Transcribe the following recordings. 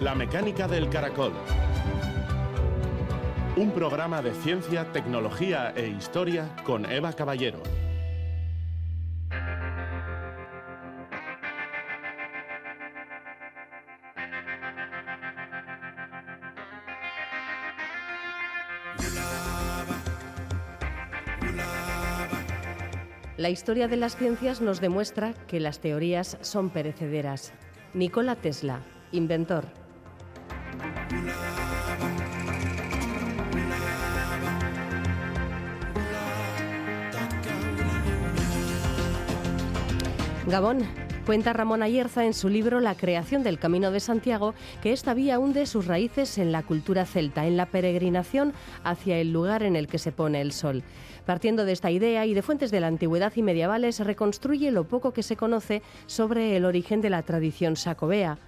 La mecánica del caracol. Un programa de ciencia, tecnología e historia con Eva Caballero. La historia de las ciencias nos demuestra que las teorías son perecederas. Nikola Tesla, inventor. Gabón, Cuenta Ramón Ayerza en su libro La creación del Camino de Santiago que esta vía hunde sus raíces en la cultura celta, en la peregrinación hacia el lugar en el que se pone el sol. Partiendo de esta idea y de fuentes de la antigüedad y medievales, reconstruye lo poco que se conoce sobre el origen de la tradición sacobea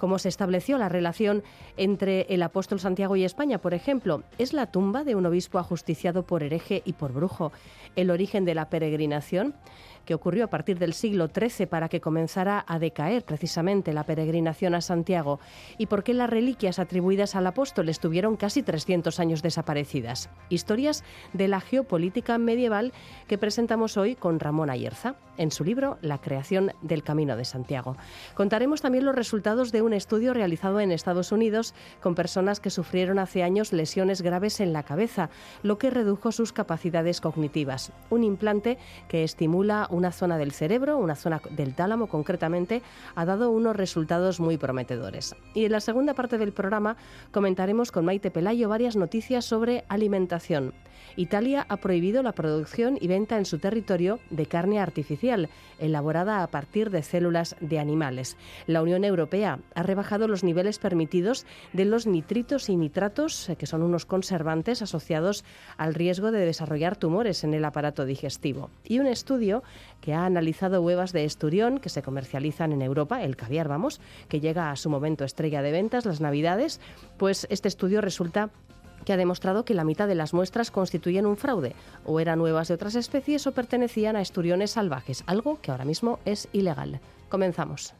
cómo se estableció la relación entre el apóstol Santiago y España, por ejemplo. Es la tumba de un obispo ajusticiado por hereje y por brujo. El origen de la peregrinación que ocurrió a partir del siglo XIII para que comenzara a decaer precisamente la peregrinación a Santiago y por qué las reliquias atribuidas al apóstol estuvieron casi 300 años desaparecidas. Historias de la geopolítica medieval que presentamos hoy con Ramón Ayerza en su libro La creación del Camino de Santiago. Contaremos también los resultados de un estudio realizado en Estados Unidos con personas que sufrieron hace años lesiones graves en la cabeza, lo que redujo sus capacidades cognitivas. Un implante que estimula una zona del cerebro, una zona del tálamo concretamente, ha dado unos resultados muy prometedores. Y en la segunda parte del programa comentaremos con Maite Pelayo varias noticias sobre alimentación. Italia ha prohibido la producción y venta en su territorio de carne artificial, elaborada a partir de células de animales. La Unión Europea ha rebajado los niveles permitidos de los nitritos y nitratos, eh, que son unos conservantes asociados al riesgo de desarrollar tumores en el aparato digestivo. Y un estudio que ha analizado huevas de esturión que se comercializan en Europa, el caviar, vamos, que llega a su momento estrella de ventas, las Navidades, pues este estudio resulta que ha demostrado que la mitad de las muestras constituyen un fraude, o eran nuevas de otras especies o pertenecían a esturiones salvajes, algo que ahora mismo es ilegal. Comenzamos.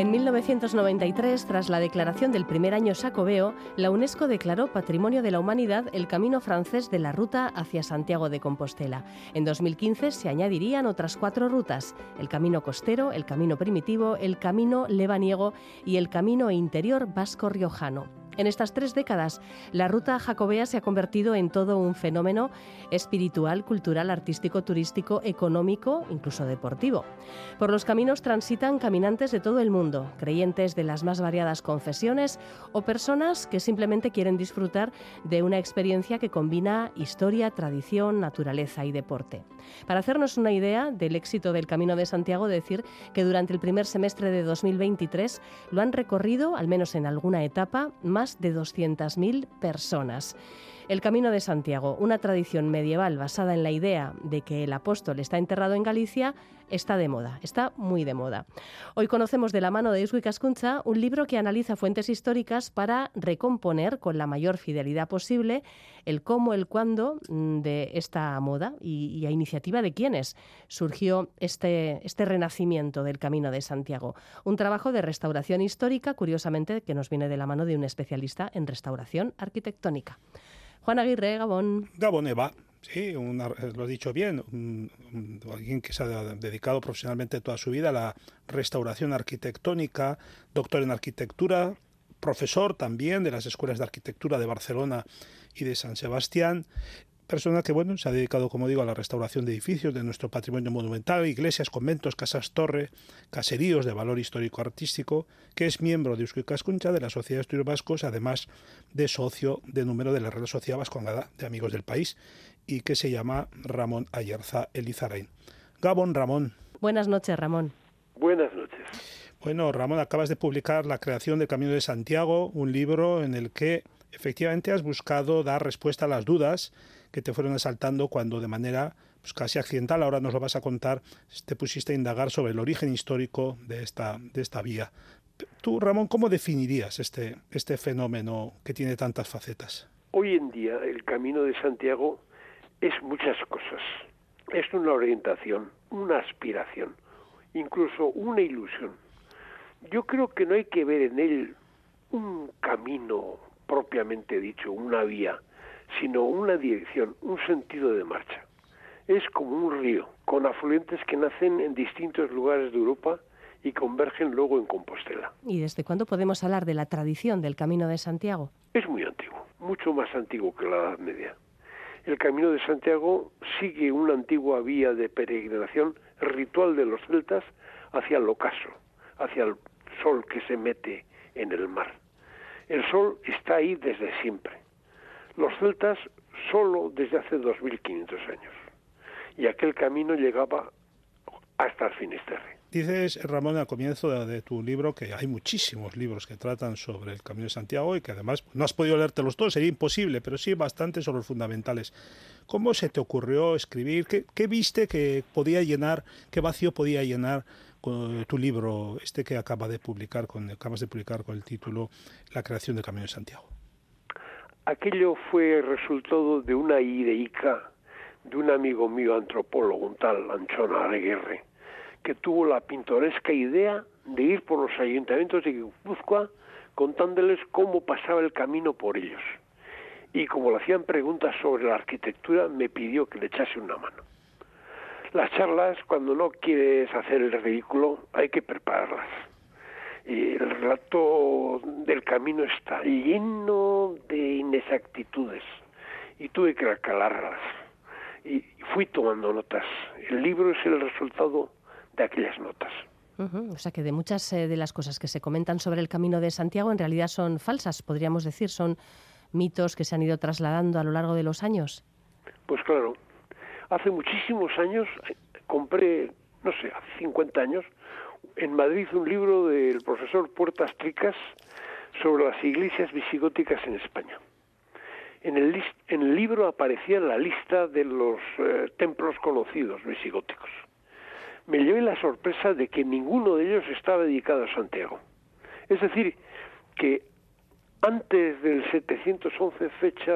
En 1993, tras la declaración del primer año sacobeo, la UNESCO declaró Patrimonio de la Humanidad el camino francés de la ruta hacia Santiago de Compostela. En 2015 se añadirían otras cuatro rutas, el camino costero, el camino primitivo, el camino lebaniego y el camino interior vasco-riojano. En estas tres décadas, la ruta jacobea se ha convertido en todo un fenómeno espiritual, cultural, artístico, turístico, económico, incluso deportivo. Por los caminos transitan caminantes de todo el mundo, creyentes de las más variadas confesiones o personas que simplemente quieren disfrutar de una experiencia que combina historia, tradición, naturaleza y deporte. Para hacernos una idea del éxito del Camino de Santiago, decir que durante el primer semestre de 2023 lo han recorrido, al menos en alguna etapa, más de 200.000 personas. El Camino de Santiago, una tradición medieval basada en la idea de que el apóstol está enterrado en Galicia, está de moda, está muy de moda. Hoy conocemos de la mano de Iswi Cascuncha un libro que analiza fuentes históricas para recomponer con la mayor fidelidad posible el cómo, el cuándo mm, de esta moda y, a iniciativa de quiénes surgió este, este renacimiento del Camino de Santiago. Un trabajo de restauración histórica, curiosamente, que nos viene de la mano de un especialista en restauración arquitectónica. Juan Aguirre, Gabón. Gabón Eva. Sí, lo he dicho bien, alguien que se ha dedicado profesionalmente toda su vida a la restauración arquitectónica, doctor en arquitectura, profesor también de las escuelas de arquitectura de Barcelona y de San Sebastián, persona que bueno se ha dedicado, como digo, a la restauración de edificios de nuestro patrimonio monumental, iglesias, conventos, casas torre, caseríos de valor histórico artístico, que es miembro de Eusko Cascuncha de la Sociedad de Estudios Vascos, además de socio de número de la Real Sociedad Vascongada de Amigos del País y que se llama Ramón Ayerza Elizarain. Gabón Ramón. Buenas noches, Ramón. Buenas noches. Bueno, Ramón, acabas de publicar La creación del Camino de Santiago, un libro en el que efectivamente has buscado dar respuesta a las dudas que te fueron asaltando cuando de manera pues, casi accidental, ahora nos lo vas a contar, te pusiste a indagar sobre el origen histórico de esta, de esta vía. Tú, Ramón, ¿cómo definirías este, este fenómeno que tiene tantas facetas? Hoy en día el Camino de Santiago es muchas cosas. Es una orientación, una aspiración, incluso una ilusión. Yo creo que no hay que ver en él un camino propiamente dicho, una vía, sino una dirección, un sentido de marcha. Es como un río, con afluentes que nacen en distintos lugares de Europa y convergen luego en Compostela. ¿Y desde cuándo podemos hablar de la tradición del Camino de Santiago? Es muy antiguo, mucho más antiguo que la Edad Media. El Camino de Santiago sigue una antigua vía de peregrinación ritual de los celtas hacia el ocaso, hacia el sol que se mete en el mar. El sol está ahí desde siempre. Los celtas solo desde hace 2.500 años. Y aquel camino llegaba hasta el Finisterre. Dices, Ramón, al comienzo de, tu libro que hay muchísimos libros que tratan sobre el Camino de Santiago y que además no has podido leértelos todos, sería imposible, pero sí bastante sobre los fundamentales. ¿Cómo se te ocurrió escribir? ¿Qué, viste que podía llenar, qué vacío podía llenar tu libro, este que acaba de publicar, con, acabas de publicar con el título La creación del Camino de Santiago? Aquello fue resultado de una ideica de un amigo mío antropólogo, un tal Anchón Areguerre que tuvo la pintoresca idea de ir por los ayuntamientos de Guipúzcoa contándoles cómo pasaba el camino por ellos. Y como le hacían preguntas sobre la arquitectura, me pidió que le echase una mano. Las charlas, cuando no quieres hacer el ridículo, hay que prepararlas. Y el relato del camino está lleno de inexactitudes y tuve que calarlas. Y fui tomando notas. El libro es el resultado de aquellas notas. O sea que de muchas eh, de las cosas que se comentan sobre el Camino de Santiago en realidad son falsas, podríamos decir, son mitos que se han ido trasladando a lo largo de los años. Pues claro, hace muchísimos años eh, compré, no sé, hace 50 años, en Madrid un libro del profesor Puertas Tricas sobre las iglesias visigóticas en España. En el, en el libro aparecía la lista de los eh, templos conocidos visigóticos me llevé la sorpresa de que ninguno de ellos estaba dedicado a Santiago. Es decir, que antes del 711, fecha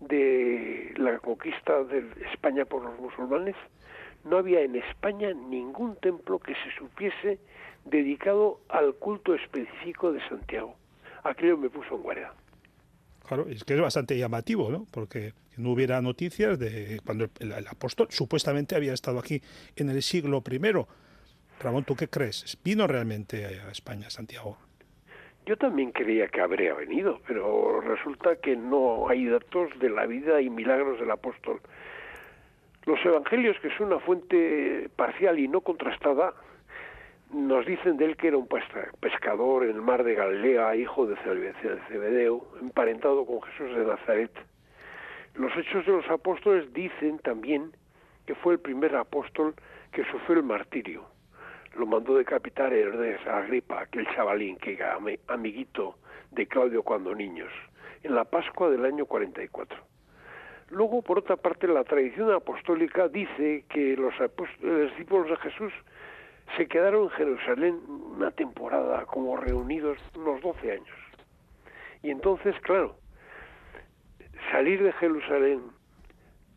de la conquista de España por los musulmanes, no había en España ningún templo que se supiese dedicado al culto específico de Santiago. Aquello me puso en guardia. Claro, es que es bastante llamativo, ¿no? Porque no hubiera noticias de cuando el, apóstol supuestamente había estado aquí en el siglo I. Ramón, ¿tú qué crees? ¿Vino realmente a España, Santiago? Yo también creía que habría venido, pero resulta que no hay datos de la vida y milagros del apóstol. Los evangelios, que son una fuente parcial y no contrastada, nos dicen de él que era un pescador en el mar de Galilea, hijo de Zebedeo, emparentado con Jesús de Nazaret. Los hechos de los apóstoles dicen también que fue el primer apóstol que sufrió el martirio. Lo mandó decapitar Herodes Agripa, aquel chavalín que era amiguito de Claudio cuando niños, en la Pascua del año 44. Luego, por otra parte, la tradición apostólica dice que los, los discípulos de Jesús se quedaron en Jerusalén una temporada, como reunidos unos 12 años. Y entonces, claro, salir de Jerusalén,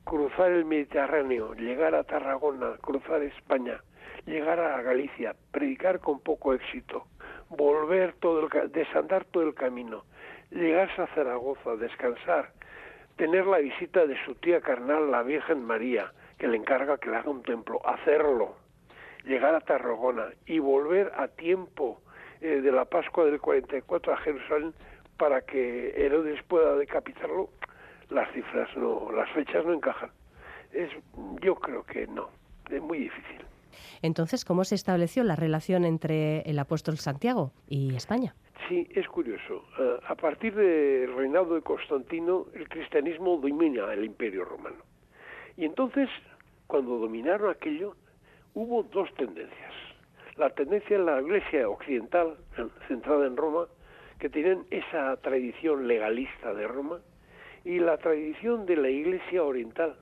cruzar el Mediterráneo, llegar a Tarragona, cruzar España, llegar a Galicia, predicar con poco éxito, volver todo el desandar todo el camino, llegarse a Zaragoza, descansar, tener la visita de su tía carnal, la Virgen María, que le encarga que le haga un templo, hacerlo, llegar a Tarragona y volver a tiempo eh, de la Pascua del 44 a Jerusalén para que Herodes pueda decapitarlo, las cifras no, las fechas no encajan. Es, yo creo que no, es muy difícil. Entonces, ¿cómo se estableció la relación entre el apóstol Santiago y España? Sí, es curioso. Eh, a partir del reinado de Constantino, el cristianismo domina el imperio romano. Y entonces, cuando dominaron aquello, hubo dos tendencias. La tendencia en la iglesia occidental, centrada en Roma, que tienen esa tradición legalista de Roma, y la tradición de la iglesia oriental,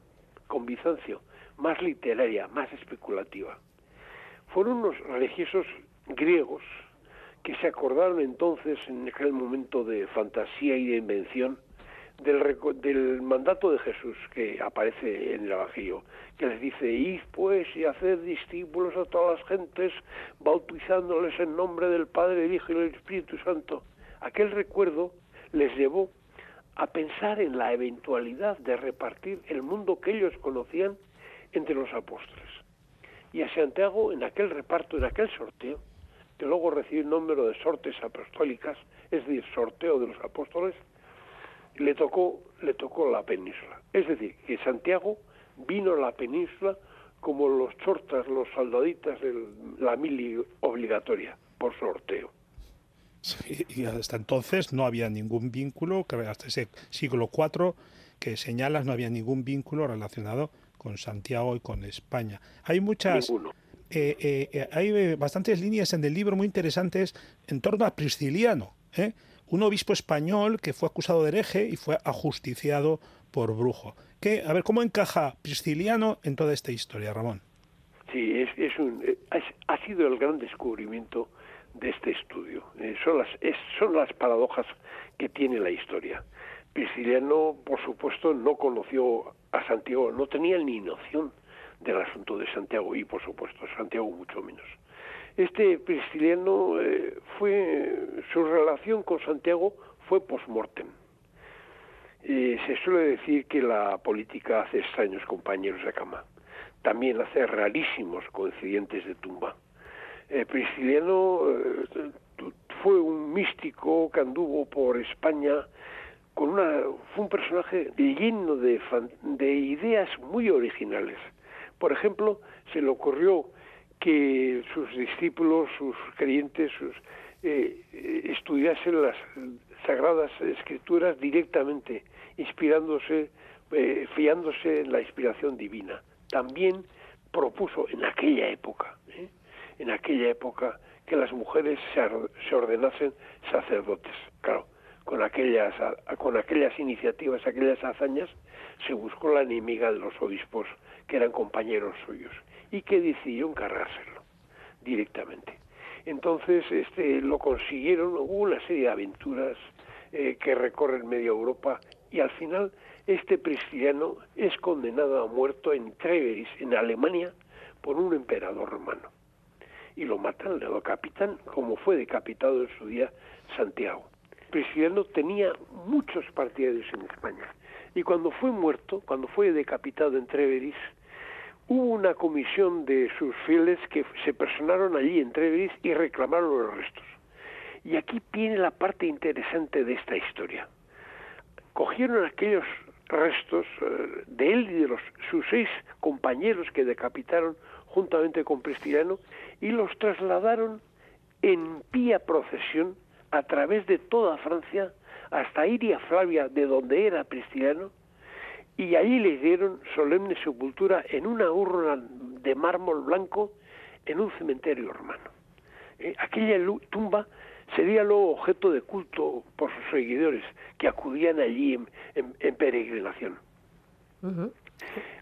con Bizancio, más literaria, más especulativa. Fueron unos religiosos griegos que se acordaron entonces en aquel momento de fantasía y de invención del, del mandato de Jesús que aparece en el Evangelio, que les dice, id pues y haced discípulos a todas las gentes, bautizándoles en nombre del Padre, el Hijo y el Espíritu Santo. Aquel recuerdo les llevó a pensar en la eventualidad de repartir el mundo que ellos conocían entre los apóstoles. Y a Santiago, en aquel reparto, en aquel sorteo, que luego recibe el número de sortes apostólicas, es decir, sorteo de los apóstoles, le tocó, le tocó la península. Es decir, que Santiago vino a la península como los chortas, los soldaditas de la mili obligatoria, por sorteo. y hasta entonces no había ningún vínculo, hasta ese siglo IV que señalas no había ningún vínculo relacionado con Santiago y con España. Hay muchas... Eh, eh, eh, hay bastantes líneas en el libro muy interesantes en torno a Prisciliano, un obispo español que fue acusado de hereje y fue ajusticiado por brujo. ¿Qué, a ver, ¿cómo encaja Prisciliano en toda esta historia, Ramón? Sí, es, un, ha sido el gran descubrimiento de este estudio. son, las, son las paradojas que tiene la historia. Prisciliano, por supuesto, no conoció a Santiago, no tenía ni noción del asunto de Santiago y, por supuesto, Santiago mucho menos. Este Prisciliano eh, fue, su relación con Santiago fue post-mortem. Eh, se suele decir que la política hace extraños compañeros de cama, también hace rarísimos coincidentes de tumba. Eh, Prisciliano eh, fue un místico que anduvo por España con una, fue un personaje lleno de, de ideas muy originales. Por ejemplo, se le ocurrió que sus discípulos, sus creyentes, sus, eh, estudiasen las sagradas escrituras directamente, inspirándose, eh, fiándose en la inspiración divina. También propuso en aquella época, ¿eh? en aquella época, que las mujeres se, se ordenasen sacerdotes. Claro, con aquellas, con aquellas iniciativas, aquellas hazañas, se buscó la enemiga de los obispos que eran compañeros suyos y que decidió encargárselo directamente. Entonces, este, lo consiguieron, hubo una serie de aventuras eh, que recorren media Europa y al final este cristiano es condenado a muerto en Treveris, en Alemania, por un emperador romano. Y lo matan, lo decapitan, como fue decapitado en su día Santiago. Prisciliano tenía muchos partidarios en España. Y cuando fue muerto, cuando fue decapitado en Treveris, hubo una comisión de sus fieles que se personaron allí en Treveris y reclamaron los restos. Y aquí viene la parte interesante de esta historia. Cogieron aquellos restos eh, de él y de los, sus seis compañeros que decapitaron juntamente con Prisciliano y los trasladaron en pía procesión a través de toda Francia hasta Iria Flavia, de donde era Prisciliano, y allí le dieron solemne sepultura en una urna de mármol blanco en un cementerio romano. Eh, aquella tumba sería luego objeto de culto por sus seguidores que acudían allí en, peregrinación.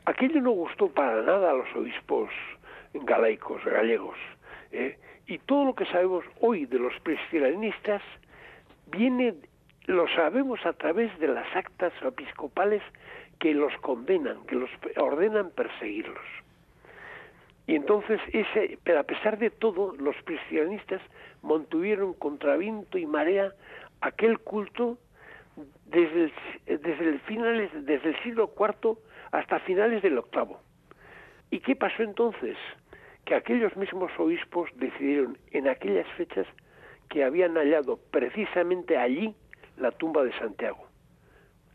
Aquello no gustó para nada a los obispos galaicos, gallegos. Eh, y todo lo que sabemos hoy de los presbiterianistas viene, lo sabemos a través de las actas episcopales que los condenan, que los ordenan perseguirlos. Y entonces, ese, pero a pesar de todo, los cristianistas mantuvieron contra viento y marea aquel culto desde el, desde desde el siglo IV hasta finales del octavo. ¿Y qué pasó entonces? que aquellos mismos obispos decidieron en aquellas fechas que habían hallado precisamente allí la tumba de Santiago.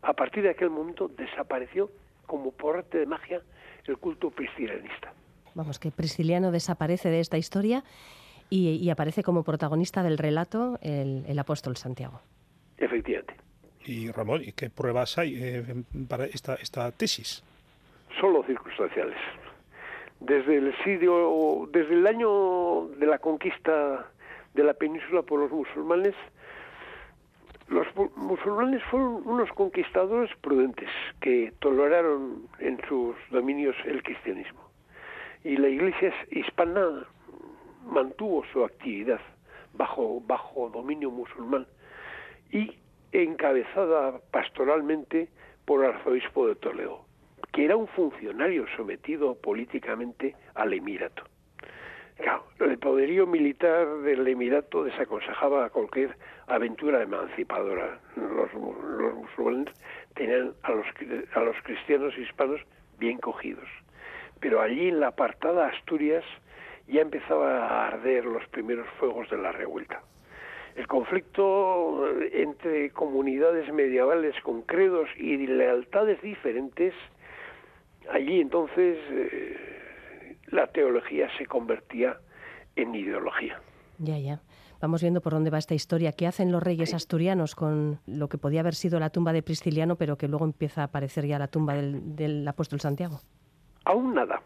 A partir de aquel momento desapareció como por arte de magia el culto priscilianista. Vamos, que Prisciliano desaparece de esta historia y, aparece como protagonista del relato el, apóstol Santiago. Efectivamente. Y Ramón, ¿y qué pruebas hay eh, para esta, esta tesis? Solo circunstanciales desde el sitio, desde el año de la conquista de la península por los musulmanes, los musulmanes fueron unos conquistadores prudentes que toleraron en sus dominios el cristianismo. Y la iglesia hispana mantuvo su actividad bajo, bajo dominio musulmán y encabezada pastoralmente por el arzobispo de Toledo, que era un funcionario sometido políticamente al emirato. El poderío militar del Emirato desaconsejaba cualquier aventura emancipadora. Los, musulmanes tenían a los, a los cristianos hispanos bien cogidos. Pero allí en la apartada Asturias ya empezaba a arder los primeros fuegos de la revuelta. El conflicto entre comunidades medievales con credos y lealtades diferentes, allí entonces eh, la teología se convertía en ideología. Ya, ya. Vamos viendo por dónde va esta historia. ¿Qué hacen los reyes asturianos con lo que podía haber sido la tumba de Prisciliano, pero que luego empieza a aparecer ya la tumba del, apóstol Santiago? Aún nada.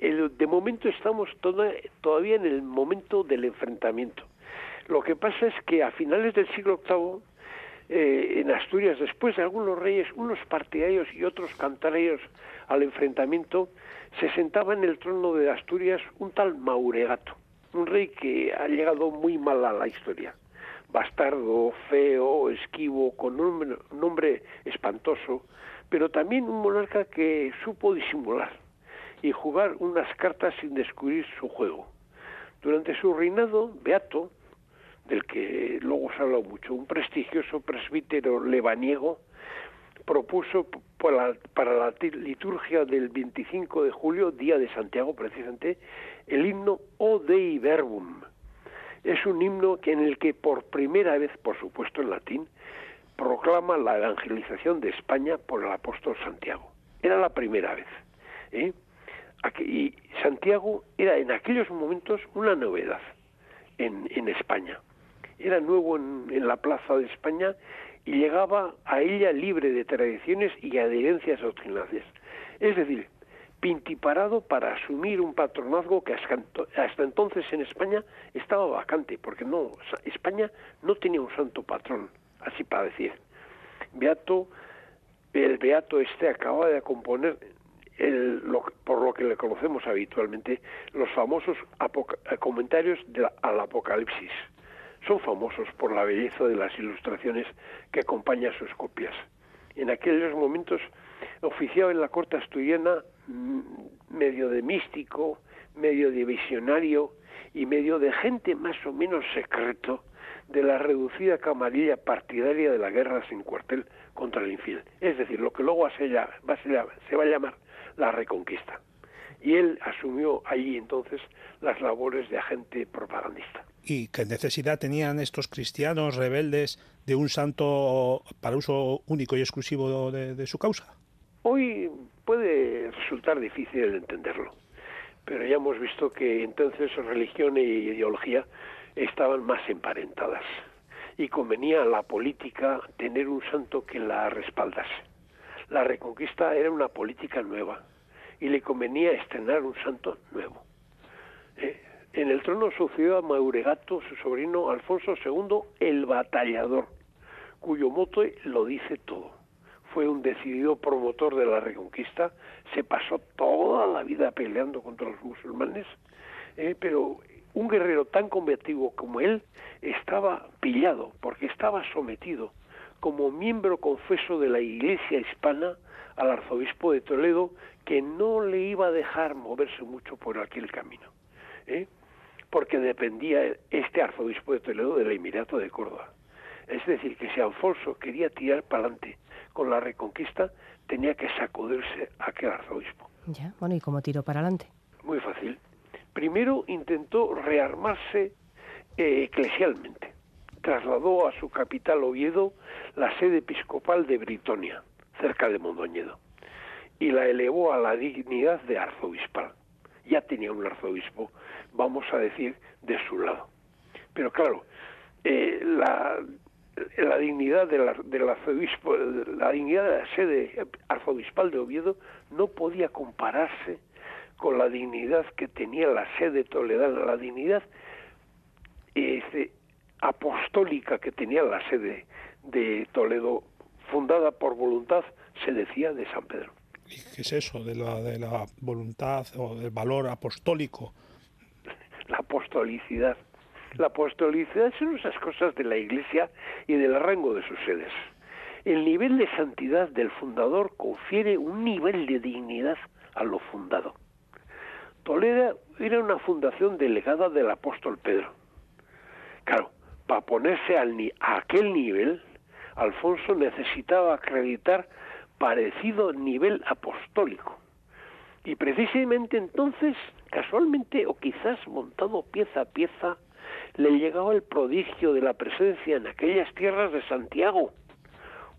de momento estamos todavía en el momento del enfrentamiento. Lo que pasa es que a finales del siglo VIII, eh, en Asturias, después de algunos reyes, unos partidarios y otros cantarios al enfrentamiento, se sentaba en el trono de Asturias un tal Mauregato, un rey que ha llegado muy mal a la historia. Bastardo, feo, esquivo, con un nombre espantoso, pero también un monarca que supo disimular y jugar unas cartas sin descubrir su juego. Durante su reinado, Beato, del que luego se ha hablado mucho, un prestigioso presbítero lebaniego, propuso para la, liturgia del 25 de julio, día de Santiago precisamente, el himno O Dei Verbum. Es un himno en el que por primera vez, por supuesto en latín, proclama la evangelización de España por el apóstol Santiago. Era la primera vez. ¿eh? Y Santiago era en aquellos momentos una novedad en, España. Era nuevo en la plaza de España y llegaba a ella libre de tradiciones y adherencias doctrinales. Es decir, pintiparado para asumir un patronazgo que hasta entonces en España estaba vacante, porque no España no tenía un santo patrón, así para decir. Beato, el Beato este acaba de componer el, por lo que le conocemos habitualmente los famosos comentarios al Apocalipsis son famosos por la belleza de las ilustraciones que acompañan sus copias. En aquellos momentos oficiaba en la corte asturiana mm, medio de místico, medio de visionario y medio de gente más o menos secreto de la reducida camarilla partidaria de la guerra sin cuartel contra el infiel. Es decir, lo que luego se, se va a llamar la reconquista. Y él asumió allí entonces las labores de agente propagandista y qué necesidad tenían estos cristianos rebeldes de un santo para uso único y exclusivo de, su causa. Hoy puede resultar difícil entenderlo, pero ya hemos visto que entonces religión e ideología estaban más emparentadas y convenía a la política tener un santo que la respaldase. La reconquista era una política nueva y le convenía estrenar un santo nuevo. Eh, en el trono sucedió a Mauregato, su sobrino Alfonso II, el batallador, cuyo mote lo dice todo. Fue un decidido promotor de la reconquista, se pasó toda la vida peleando contra los musulmanes, eh, pero un guerrero tan combativo como él estaba pillado, porque estaba sometido como miembro confeso de la Iglesia hispana al arzobispo de Toledo, que no le iba a dejar moverse mucho por aquel camino. ¿eh? porque dependía este arzobispo de Toledo del Emirato de Córdoba. Es decir, que si Alfonso quería tirar para adelante con la reconquista, tenía que sacudirse a aquel arzobispo. Ya, bueno, ¿y cómo tiró para adelante? Muy fácil. Primero intentó rearmarse eh, eclesialmente. Trasladó a su capital Oviedo la sede episcopal de Britonia, cerca de Mondoñedo, y la elevó a la dignidad de arzobispal. Ya tenía un arzobispo vamos a decir, de su lado. Pero claro, eh, la, dignidad del, arzobispo, la dignidad de la sede arzobispal de Oviedo no podía compararse con la dignidad que tenía la sede toledana, la dignidad este, apostólica que tenía la sede de Toledo, fundada por voluntad, se decía, de San Pedro. ¿Y qué es eso de la, de la voluntad o del valor apostólico la apostolicidad. La apostolicidad son esas cosas de la Iglesia y del rango de sus sedes. El nivel de santidad del fundador confiere un nivel de dignidad a lo fundado. Toledo era una fundación delegada del apóstol Pedro. Claro, para ponerse al a aquel nivel, Alfonso necesitaba acreditar parecido nivel apostólico. Y precisamente entonces, casualmente o quizás montado pieza a pieza, le llegaba el prodigio de la presencia en aquellas tierras de Santiago,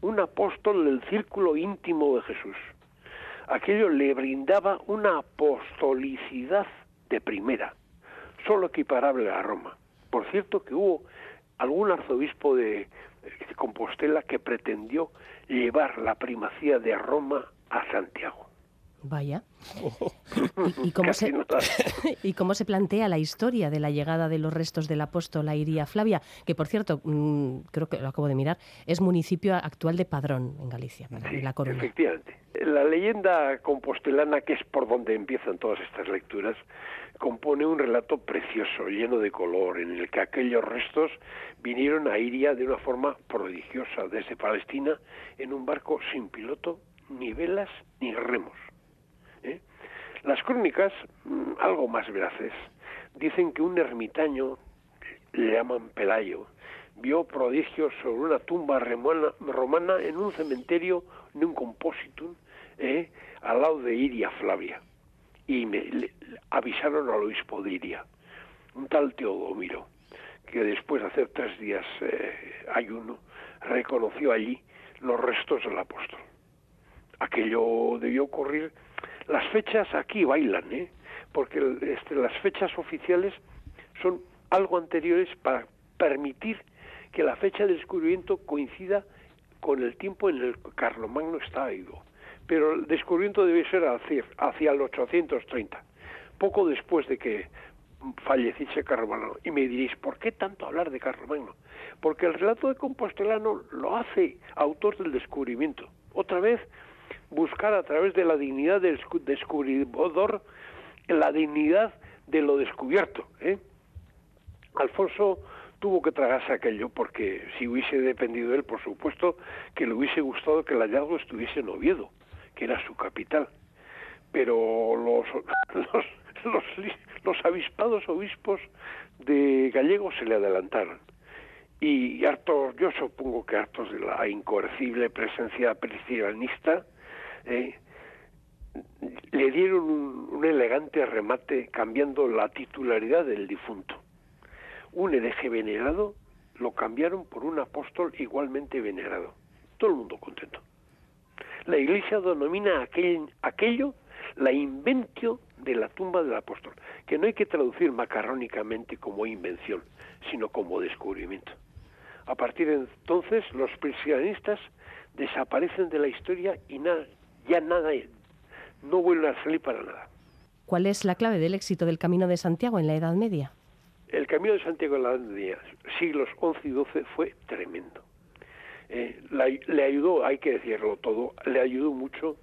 un apóstol del círculo íntimo de Jesús. Aquello le brindaba una apostolicidad de primera, solo equiparable a Roma. Por cierto que hubo algún arzobispo de, Compostela que pretendió llevar la primacía de Roma a Santiago. Vaya. ¿Y, cómo se, ¿Y, cómo se, plantea la historia de la llegada de los restos del apóstol a Iria Flavia? Que, por cierto, mm, creo que lo acabo de mirar, es municipio actual de Padrón, en Galicia, en La Coruña. Efectivamente. La leyenda compostelana, que es por donde empiezan todas estas lecturas, compone un relato precioso, lleno de color, en el que aquellos restos vinieron a Iria de una forma prodigiosa desde Palestina en un barco sin piloto, ni velas, ni remos ¿eh? Las crónicas, mm, algo más veraces, dicen que un ermitaño, le llaman Pelayo, vio prodigios sobre una tumba romana, en un cementerio de un compositum ¿eh? al lado de Iria Flavia. Y me avisaron al obispo de Iria, un tal Teodomiro, que después de hacer tres días eh, ayuno, reconoció allí los restos del apóstol. Aquello debió ocurrir las fechas aquí bailan, ¿eh? porque este, las fechas oficiales son algo anteriores para permitir que la fecha del descubrimiento coincida con el tiempo en el que Carlomagno estaba vivo. Pero el descubrimiento debe ser hacia, el 830, poco después de que falleciese Carlomagno. Y me diréis, ¿por qué tanto hablar de Carlomagno? Porque el relato de Compostelano lo hace autor del descubrimiento. Otra vez, buscar a través de la dignidad del descubridor la dignidad de lo descubierto. ¿eh? Alfonso tuvo que tragarse aquello porque si hubiese dependido de él, por supuesto que le hubiese gustado que el hallazgo estuviese en Oviedo, que era su capital. Pero los, los, los, los avispados obispos de Gallego se le adelantaron. Y hartos, yo supongo que hartos de la incoercible presencia cristianista, eh, le dieron un, elegante remate cambiando la titularidad del difunto. Un hereje venerado lo cambiaron por un apóstol igualmente venerado. Todo el mundo contento. La Iglesia denomina aquel, aquello la inventio de la tumba del apóstol, que no hay que traducir macarrónicamente como invención, sino como descubrimiento. A partir de entonces, los cristianistas desaparecen de la historia y nada, ya nada, no vuelve a salir para nada. ¿Cuál es la clave del éxito del Camino de Santiago en la Edad Media? El Camino de Santiago en la Edad Media, siglos XI y XII, fue tremendo. Eh, le ayudó, hay que decirlo todo, le ayudó mucho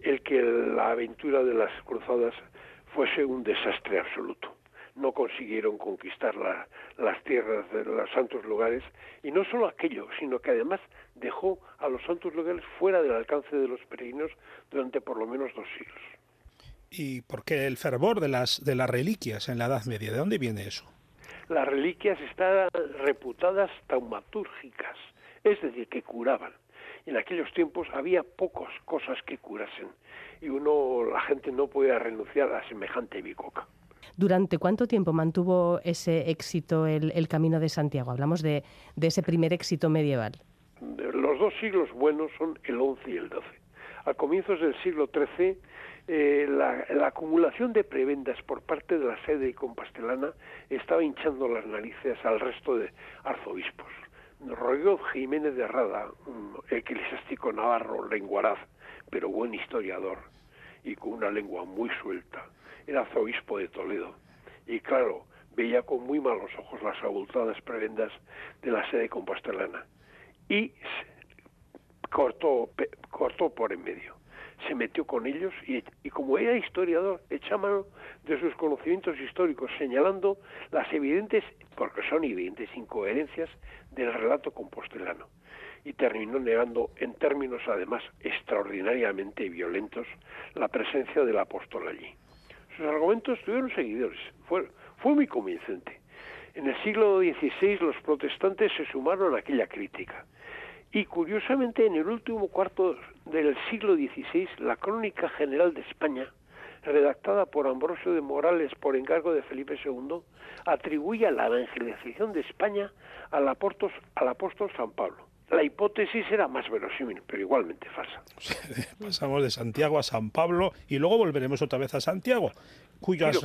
el que la aventura de las cruzadas fuese un desastre absoluto. No consiguieron conquistar las tierras de los santos lugares y no solo aquello, sino que además dejó a los santos lugares fuera del alcance de los peregrinos durante por lo menos dos siglos. ¿Y por qué el fervor de las, de las reliquias en la Edad Media? ¿De dónde viene eso? Las reliquias estaban reputadas taumatúrgicas, es decir, que curaban. En aquellos tiempos había pocas cosas que curasen y uno, la gente no podía renunciar a semejante bicoca. ¿Durante cuánto tiempo mantuvo ese éxito el, el Camino de Santiago? Hablamos de, de ese primer éxito medieval los dos siglos buenos son el XI y el XII. A comienzos del siglo XIII, eh, la, acumulación de prebendas por parte de la sede y compastelana estaba hinchando las narices al resto de arzobispos. Rodrigo Jiménez de Rada, un eclesiástico navarro, lenguaraz, pero buen historiador y con una lengua muy suelta, era arzobispo de Toledo. Y claro, veía con muy malos ojos las abultadas prebendas de la sede compastelana y cortó, cortó por en medio. Se metió con ellos y, como era historiador, echa mano de sus conocimientos históricos, señalando las evidentes, porque son evidentes, incoherencias del relato compostelano. Y terminó negando, en términos además extraordinariamente violentos, la presencia del apóstol allí. Sus argumentos tuvieron seguidores, fue, fue muy convincente. En el siglo XVI los protestantes se sumaron a aquella crítica. Y curiosamente, en el último cuarto del siglo XVI, la Crónica General de España, redactada por Ambrosio de Morales por encargo de Felipe II, atribuye la evangelización de España al apóstol, al apóstol San Pablo. La hipótesis era más verosímil, pero igualmente falsa. Pasamos de Santiago a San Pablo y luego volveremos otra vez a Santiago, cuyas,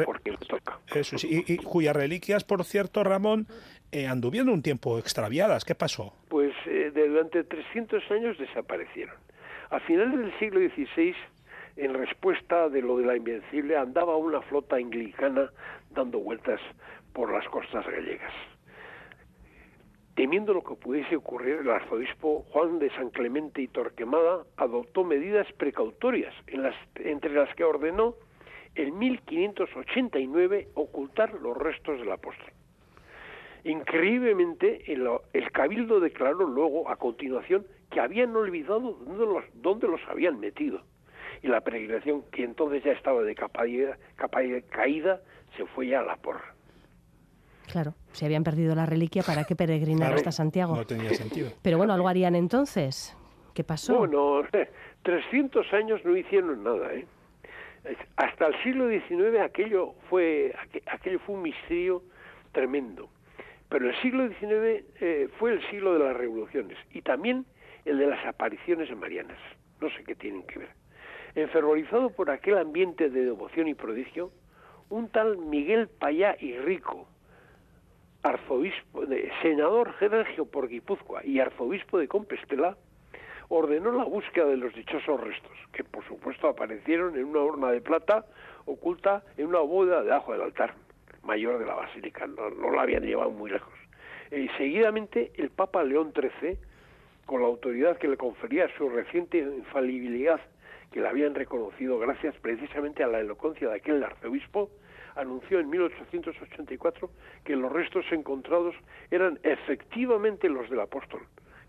Eso, sí, y, y, cuyas reliquias, por cierto, Ramón, eh, anduvieron un tiempo extraviadas. ¿Qué pasó? Pues eh, durante 300 años desaparecieron. A finales del siglo XVI, en respuesta de lo de la Invencible, andaba una flota anglicana dando vueltas por las costas gallegas. Temiendo lo que pudiese ocurrir, el arzobispo Juan de San Clemente y Torquemada adoptó medidas precautorias, en las, entre las que ordenó en 1589 ocultar los restos del apóstol. Increíblemente, el, cabildo declaró luego, a continuación, que habían olvidado dónde los, dónde los habían metido. Y la peregrinación, que entonces ya estaba de capa, capa caída, se fue ya a la porra. Claro, si habían perdido la reliquia, ¿para qué peregrinar Claro, hasta Santiago? No tenía sentido. Pero bueno, algo harían entonces. ¿Qué pasó? Bueno, 300 años no hicieron nada, ¿eh? Hasta el siglo XIX aquello fue, aquello fue un misterio tremendo. Pero el siglo XIX eh, fue el siglo de las revoluciones y también el de las apariciones marianas. No sé qué tienen que ver. Enfervorizado por aquel ambiente de devoción y prodigio, un tal Miguel Payá y Rico, arzobispo, de, senador regio por Guipúzcoa y arzobispo de Compostela, ordenó la búsqueda de los dichosos restos, que por supuesto aparecieron en una urna de plata oculta en una bóveda debajo del altar mayor de la basílica, no, no la habían llevado muy lejos. Y seguidamente el Papa León XIII, con la autoridad que le confería su reciente infalibilidad, que le habían reconocido gracias precisamente a la elocuencia de aquel arzobispo, anunció en 1884 que los restos encontrados eran efectivamente los del apóstol.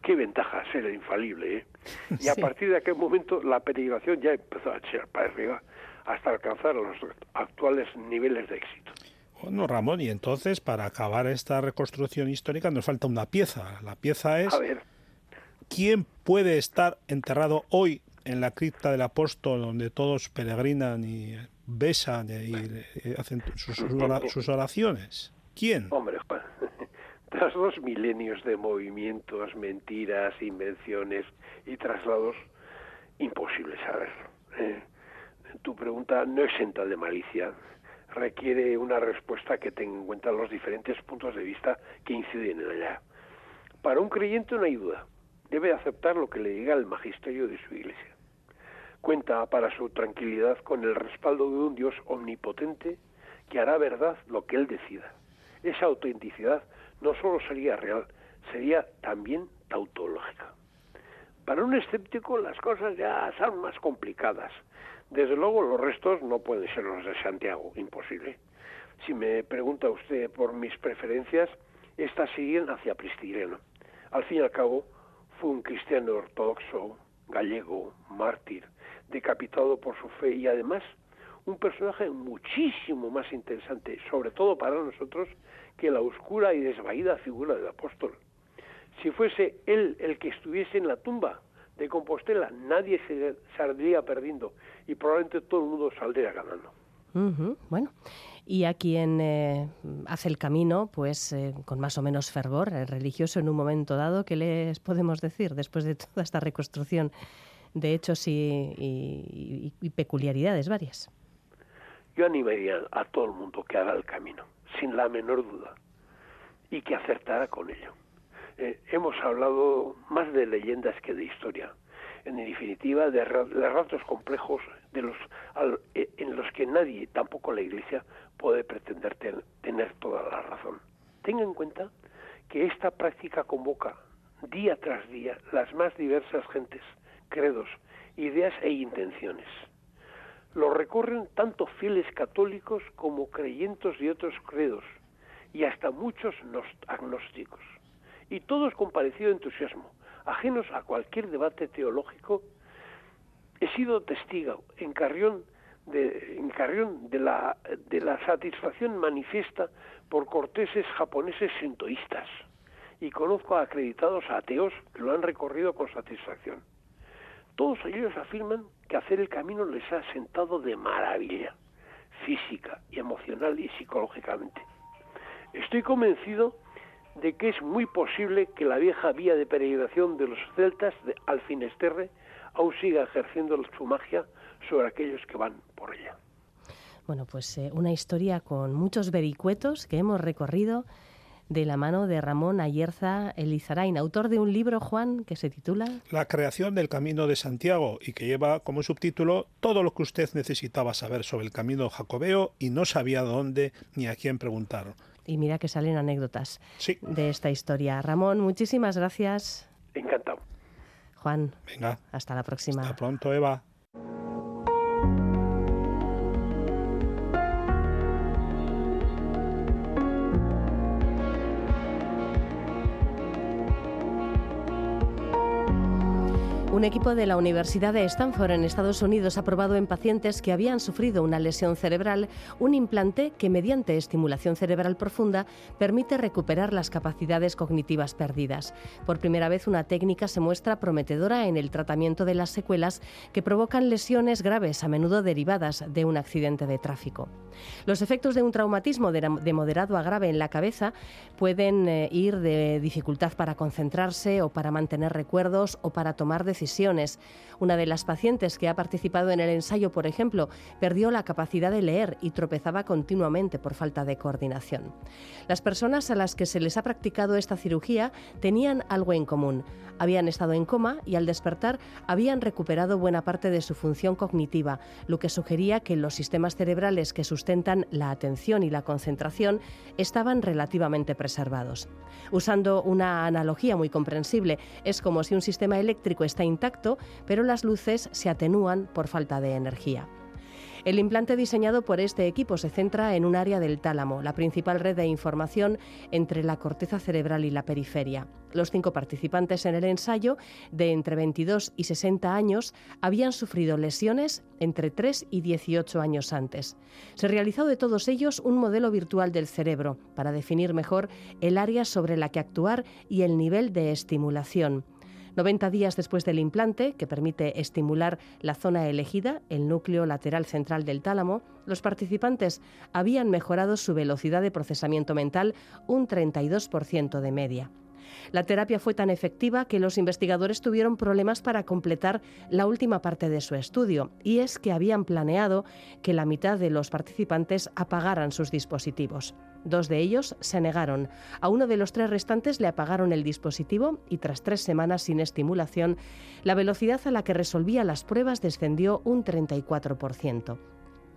Qué ventaja ser infalible, ¿eh? Y a sí. partir de aquel momento la peregrinación ya empezó a echar para arriba hasta alcanzar los actuales niveles de éxito. Bueno, Ramón, y entonces para acabar esta reconstrucción histórica nos falta una pieza. La pieza es a ver. ¿quién puede estar enterrado hoy en la cripta del apóstol donde todos peregrinan y besan y, hacen sus, sus oraciones? ¿Quién? Hombre, Juan, tras dos milenios de movimientos, mentiras, invenciones y traslados, imposible saberlo. ¿eh? Tu pregunta no exenta de malicia, requiere una respuesta que tenga en cuenta los diferentes puntos de vista que inciden en ella. Para un creyente no hay duda, debe aceptar lo que le diga el magisterio de su iglesia. Cuenta para su tranquilidad con el respaldo de un Dios omnipotente que hará verdad lo que él decida. Esa autenticidad no solo sería real, sería también tautológica. Para un escéptico las cosas ya son más complicadas. Desde luego los restos no pueden ser los de Santiago, imposible. Si me pregunta usted por mis preferencias, estas siguen hacia Pristireno. Al fin y al cabo, fue un cristiano ortodoxo, gallego, mártir, decapitado por su fe y además un personaje muchísimo más interesante, sobre todo para nosotros, que la oscura y desvaída figura del apóstol. Si fuese él el que estuviese en la tumba de Compostela, nadie se saldría perdiendo y probablemente todo el mundo saldría ganando. Bueno, y a quien eh, hace el camino, pues eh, con más o menos fervor, el religioso en un momento dado, ¿qué les podemos decir después de toda esta reconstrucción de hechos y, peculiaridades varias? Yo animaría a todo el mundo que haga el camino, sin la menor duda, y que acertara con ello. Eh, hemos hablado más de leyendas que de historia, en definitiva de, de ratos complejos de los, al, eh, en los que nadie, tampoco la Iglesia, puede pretender ten, tener toda la razón. Tenga en cuenta que esta práctica convoca día tras día las más diversas gentes, credos ideas e intenciones. Lo recorren tanto fieles católicos como creyentes de otros credos y hasta muchos agnósticos. Y todos con parecido entusiasmo, ajenos a cualquier debate teológico. He sido testigo en Carrión de, la, de la satisfacción manifiesta por corteses japoneses sintoístas y conozco a acreditados ateos que lo han recorrido con satisfacción. Todos ellos afirman que hacer el camino les ha sentado de maravilla, física y emocional y psicológicamente. Estoy convencido de que es muy posible que la vieja vía de peregrinación de los celtas de, al Finisterre aún siga ejerciendo su magia sobre aquellos que van por ella. Bueno, pues eh, una historia con muchos vericuetos que hemos recorrido de la mano de Ramón Ayerza Elizarain, autor de un libro, Juan, que se titula La creación del Camino de Santiago y que lleva como subtítulo todo lo que usted necesitaba saber sobre el camino jacobeo y no sabía dónde ni a quién preguntar. Y mira que salen anécdotas de esta historia. Ramón, muchísimas gracias. Encantado. Juan, Venga. hasta la próxima. Hasta pronto, Eva. Un equipo de la Universidad de Stanford en Estados Unidos ha probado en pacientes que habían sufrido una lesión cerebral un implante que mediante estimulación cerebral profunda permite recuperar las capacidades cognitivas perdidas. Por primera vez una técnica se muestra prometedora en el tratamiento de las secuelas que provocan lesiones graves, a menudo derivadas de un accidente de tráfico. Los efectos de un traumatismo de moderado a grave en la cabeza pueden eh, ir de dificultad para concentrarse o para mantener recuerdos o para tomar decisiones una de las pacientes que ha participado en el ensayo, por ejemplo, perdió la capacidad de leer y tropezaba continuamente por falta de coordinación. Las personas a las que se les ha practicado esta cirugía tenían algo en común. Habían estado en coma y al despertar habían recuperado buena parte de su función cognitiva, lo que sugería que los sistemas cerebrales que sustentan la atención y la concentración estaban relativamente preservados. Usando una analogía muy comprensible, es como si un sistema eléctrico está pero las luces se atenúan por falta de energía. El implante diseñado por este equipo se centra en un área del tálamo, la principal red de información entre la corteza cerebral y la periferia. Los cinco participantes en el ensayo, de entre 22 y 60 años, habían sufrido lesiones entre 3 y 18 años antes. Se realizó de todos ellos un modelo virtual del cerebro para definir mejor el área sobre la que actuar y el nivel de estimulación. 90 días después del implante, que permite estimular la zona elegida, el núcleo lateral central del tálamo, los participantes habían mejorado su velocidad de procesamiento mental un 32% de media. La terapia fue tan efectiva que los investigadores tuvieron problemas para completar la última parte de su estudio, y es que habían planeado que la mitad de los participantes apagaran sus dispositivos. Dos de ellos se negaron. A uno de los tres restantes le apagaron el dispositivo y tras tres semanas sin estimulación, la velocidad a la que resolvía las pruebas descendió un 34%.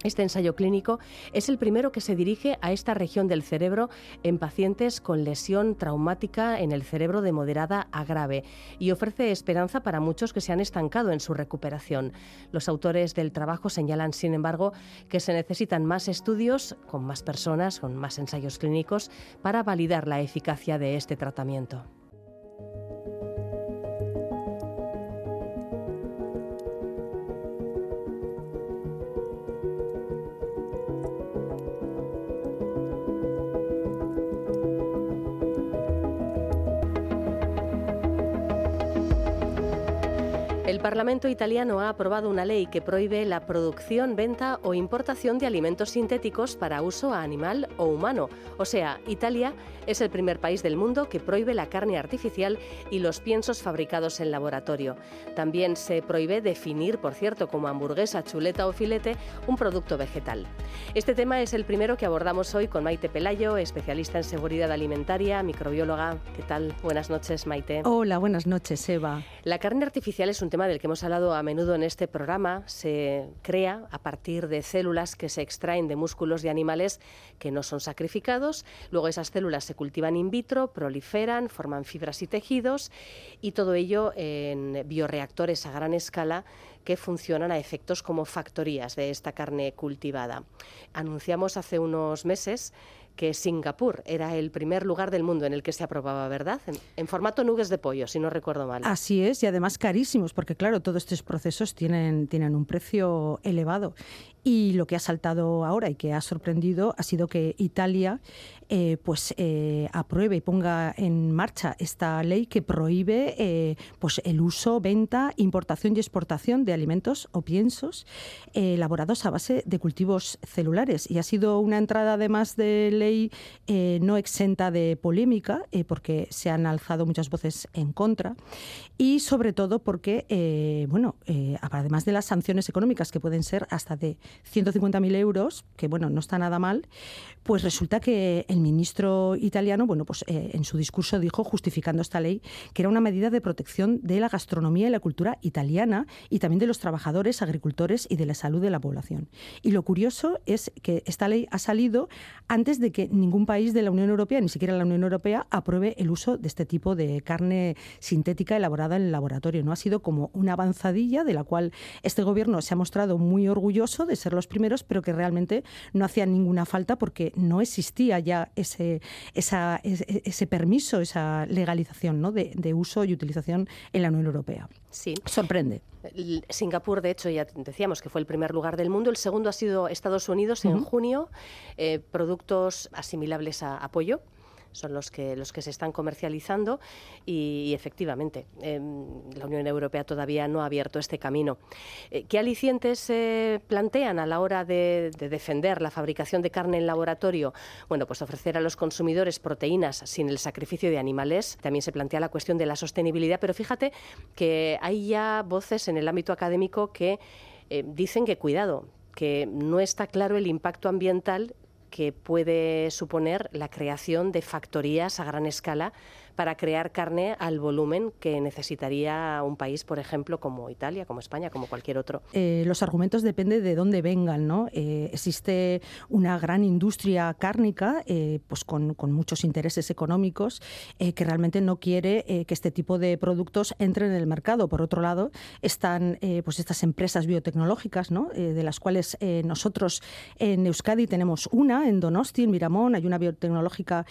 Este ensayo clínico es el primero que se dirige a esta región del cerebro en pacientes con lesión traumática en el cerebro de moderada a grave y ofrece esperanza para muchos que se han estancado en su recuperación. Los autores del trabajo señalan, sin embargo, que se necesitan más estudios con más personas, con más ensayos clínicos, para validar la eficacia de este tratamiento. Parlamento italiano ha aprobado una ley que prohíbe la producción, venta o importación de alimentos sintéticos para uso animal o humano. O sea, Italia es el primer país del mundo que prohíbe la carne artificial y los piensos fabricados en laboratorio. También se prohíbe definir, por cierto, como hamburguesa, chuleta o filete, un producto vegetal. Este tema es el primero que abordamos hoy con Maite Pelayo, especialista en seguridad alimentaria, microbióloga. ¿Qué tal? Buenas noches, Maite. Hola, buenas noches, Eva. La carne artificial es un tema del que hemos hablado a menudo en este programa se crea a partir de células que se extraen de músculos de animales que no son sacrificados. Luego esas células se cultivan in vitro, proliferan, forman fibras y tejidos y todo ello en bioreactores a gran escala que funcionan a efectos como factorías de esta carne cultivada. Anunciamos hace unos meses que Singapur era el primer lugar del mundo en el que se aprobaba, ¿verdad? En, formato nuggets de pollo, si no recuerdo mal. Así es, y además carísimos, porque claro, todos estos procesos tienen, tienen un precio elevado. Y lo que ha saltado ahora y que ha sorprendido ha sido que Italia eh, pues eh, apruebe y ponga en marcha esta ley que prohíbe eh, pues el uso, venta, importación y exportación de alimentos o piensos elaborados a base de cultivos celulares. Y ha sido una entrada además de ley no exenta de polémica porque se han alzado muchas voces en contra y sobre todo porque bueno además de las sanciones económicas que pueden ser hasta de 150.000 euros, que bueno, no está nada mal, pues resulta que el ministro italiano, bueno, pues eh, en su discurso dijo, justificando esta ley, que era una medida de protección de la gastronomía y la cultura italiana y también de los trabajadores, agricultores y de la salud de la población. Y lo curioso es que esta ley ha salido antes de que ningún país de la Unión Europea, ni siquiera la Unión Europea, apruebe el uso de este tipo de carne sintética elaborada en el laboratorio. ¿no? Ha sido como una avanzadilla de la cual este gobierno se ha mostrado muy orgulloso de ser los primeros, pero que realmente no hacían ninguna falta porque no existía ya ese, ese, permiso, esa legalización ¿no? de, uso y utilización en la Unión Europea. Sí. Sorprende. Singapur, de hecho, ya decíamos que fue el primer lugar del mundo. El segundo ha sido Estados Unidos en junio. Eh, productos asimilables a pollo son los que, los que se están comercializando y, efectivamente em, la Unión Europea todavía no ha abierto este camino. Eh, ¿Qué alicientes se plantean a la hora de, defender la fabricación de carne en laboratorio? Bueno, pues ofrecer a los consumidores proteínas sin el sacrificio de animales. También se plantea la cuestión de la sostenibilidad, pero fíjate que hay ya voces en el ámbito académico que eh, dicen que cuidado, que no está claro el impacto ambiental que puede suponer la creación de factorías a gran escala para crear carne al volumen que necesitaría un país, por ejemplo, como Italia, como España, como cualquier otro. Eh, los argumentos dependen de dónde vengan, ¿no? Eh, existe una gran industria cárnica, eh, pues con, muchos intereses económicos, que realmente no quiere que este tipo de productos entren en el mercado. Por otro lado, están pues estas empresas biotecnológicas, ¿no? de las cuales nosotros en Euskadi tenemos una, en Donosti, en Miramón, hay una biotecnológica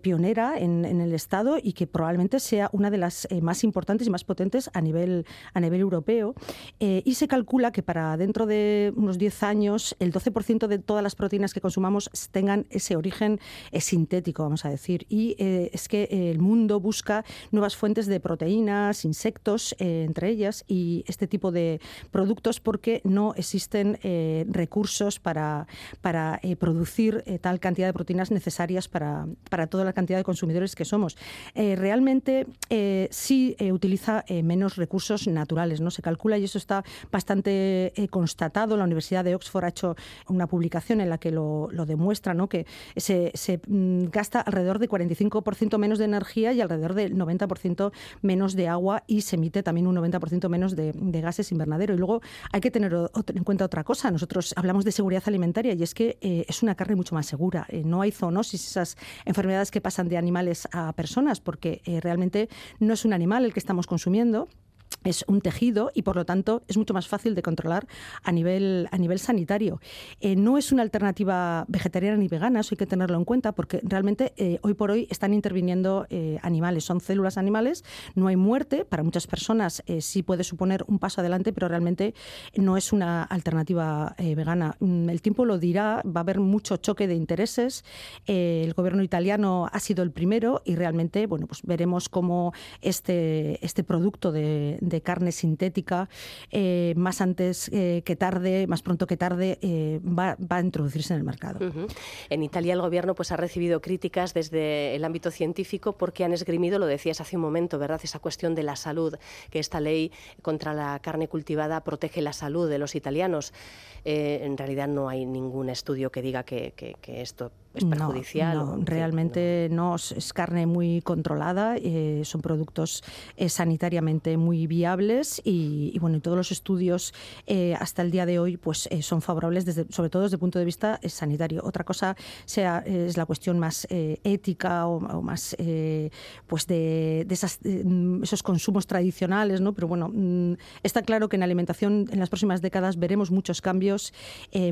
pionera en, en el Estado y que probablemente sea una de las eh, más importantes y más potentes a nivel, a nivel europeo. Eh, y se calcula que para dentro de unos 10 años el 12% de todas las proteínas que consumamos tengan ese origen eh, sintético, vamos a decir. Y es que el mundo busca nuevas fuentes de proteínas, insectos, entre ellas, y este tipo de productos porque no existen recursos para, para producir tal cantidad de proteínas necesarias para, para toda la cantidad de consumidores que somos. Eh, realmente eh, sí eh, utiliza menos recursos naturales. ¿no? Se calcula, y eso está bastante constatado, la Universidad de Oxford ha hecho una publicación en la que lo, demuestra, ¿no? que se, mm, gasta alrededor de 45% menos de energía y alrededor del 90% menos de agua y se emite también un 90% menos de, gases invernadero. Y luego hay que tener en cuenta otra cosa. Nosotros hablamos de seguridad alimentaria y es que es una carne mucho más segura. no hay zoonosis, esas enfermedades que pasan de animales a personas porque eh, realmente no es un animal el que estamos consumiendo, es un tejido y por lo tanto es mucho más fácil de controlar a nivel, a nivel sanitario. Eh, no es una alternativa vegetariana ni vegana, eso hay que tenerlo en cuenta porque realmente eh, hoy por hoy están interviniendo eh, animales, son células animales, no hay muerte, para muchas personas sí puede suponer un paso adelante, pero realmente no es una alternativa vegana. Mm, el tiempo lo dirá, va a haber mucho choque de intereses, el gobierno italiano ha sido el primero y realmente bueno, pues veremos cómo este, este producto de de carne sintética, eh, más antes eh, que tarde, más pronto que tarde, eh, va, a introducirse en el mercado. En Italia el gobierno pues, ha recibido críticas desde el ámbito científico porque han esgrimido, lo decías hace un momento, ¿verdad?, esa cuestión de la salud, que esta ley contra la carne cultivada protege la salud de los italianos. en realidad no hay ningún estudio que diga que, esto es perjudicial. No, realmente no. es carne muy controlada, eh, son productos eh, sanitariamente muy viables y, bueno, y todos los estudios eh, hasta el día de hoy pues son favorables, desde, sobre todo desde el punto de vista sanitario. Otra cosa sea, es la cuestión más ética o, más pues de, mm, esos consumos tradicionales, ¿no? Pero bueno, mm, está claro que en alimentación en las próximas décadas veremos muchos cambios,